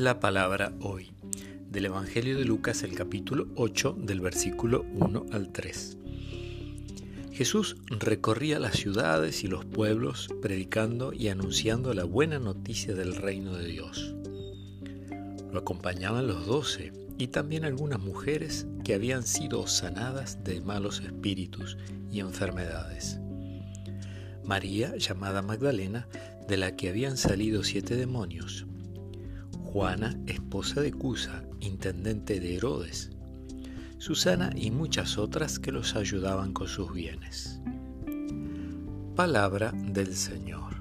La palabra hoy del Evangelio de Lucas el capítulo 8 del versículo 1 al 3. Jesús recorría las ciudades y los pueblos predicando y anunciando la buena noticia del reino de Dios. Lo acompañaban los doce y también algunas mujeres que habían sido sanadas de malos espíritus y enfermedades. María, llamada Magdalena, de la que habían salido siete demonios, Juana, esposa de Cusa, intendente de Herodes, Susana y muchas otras que los ayudaban con sus bienes. Palabra del Señor.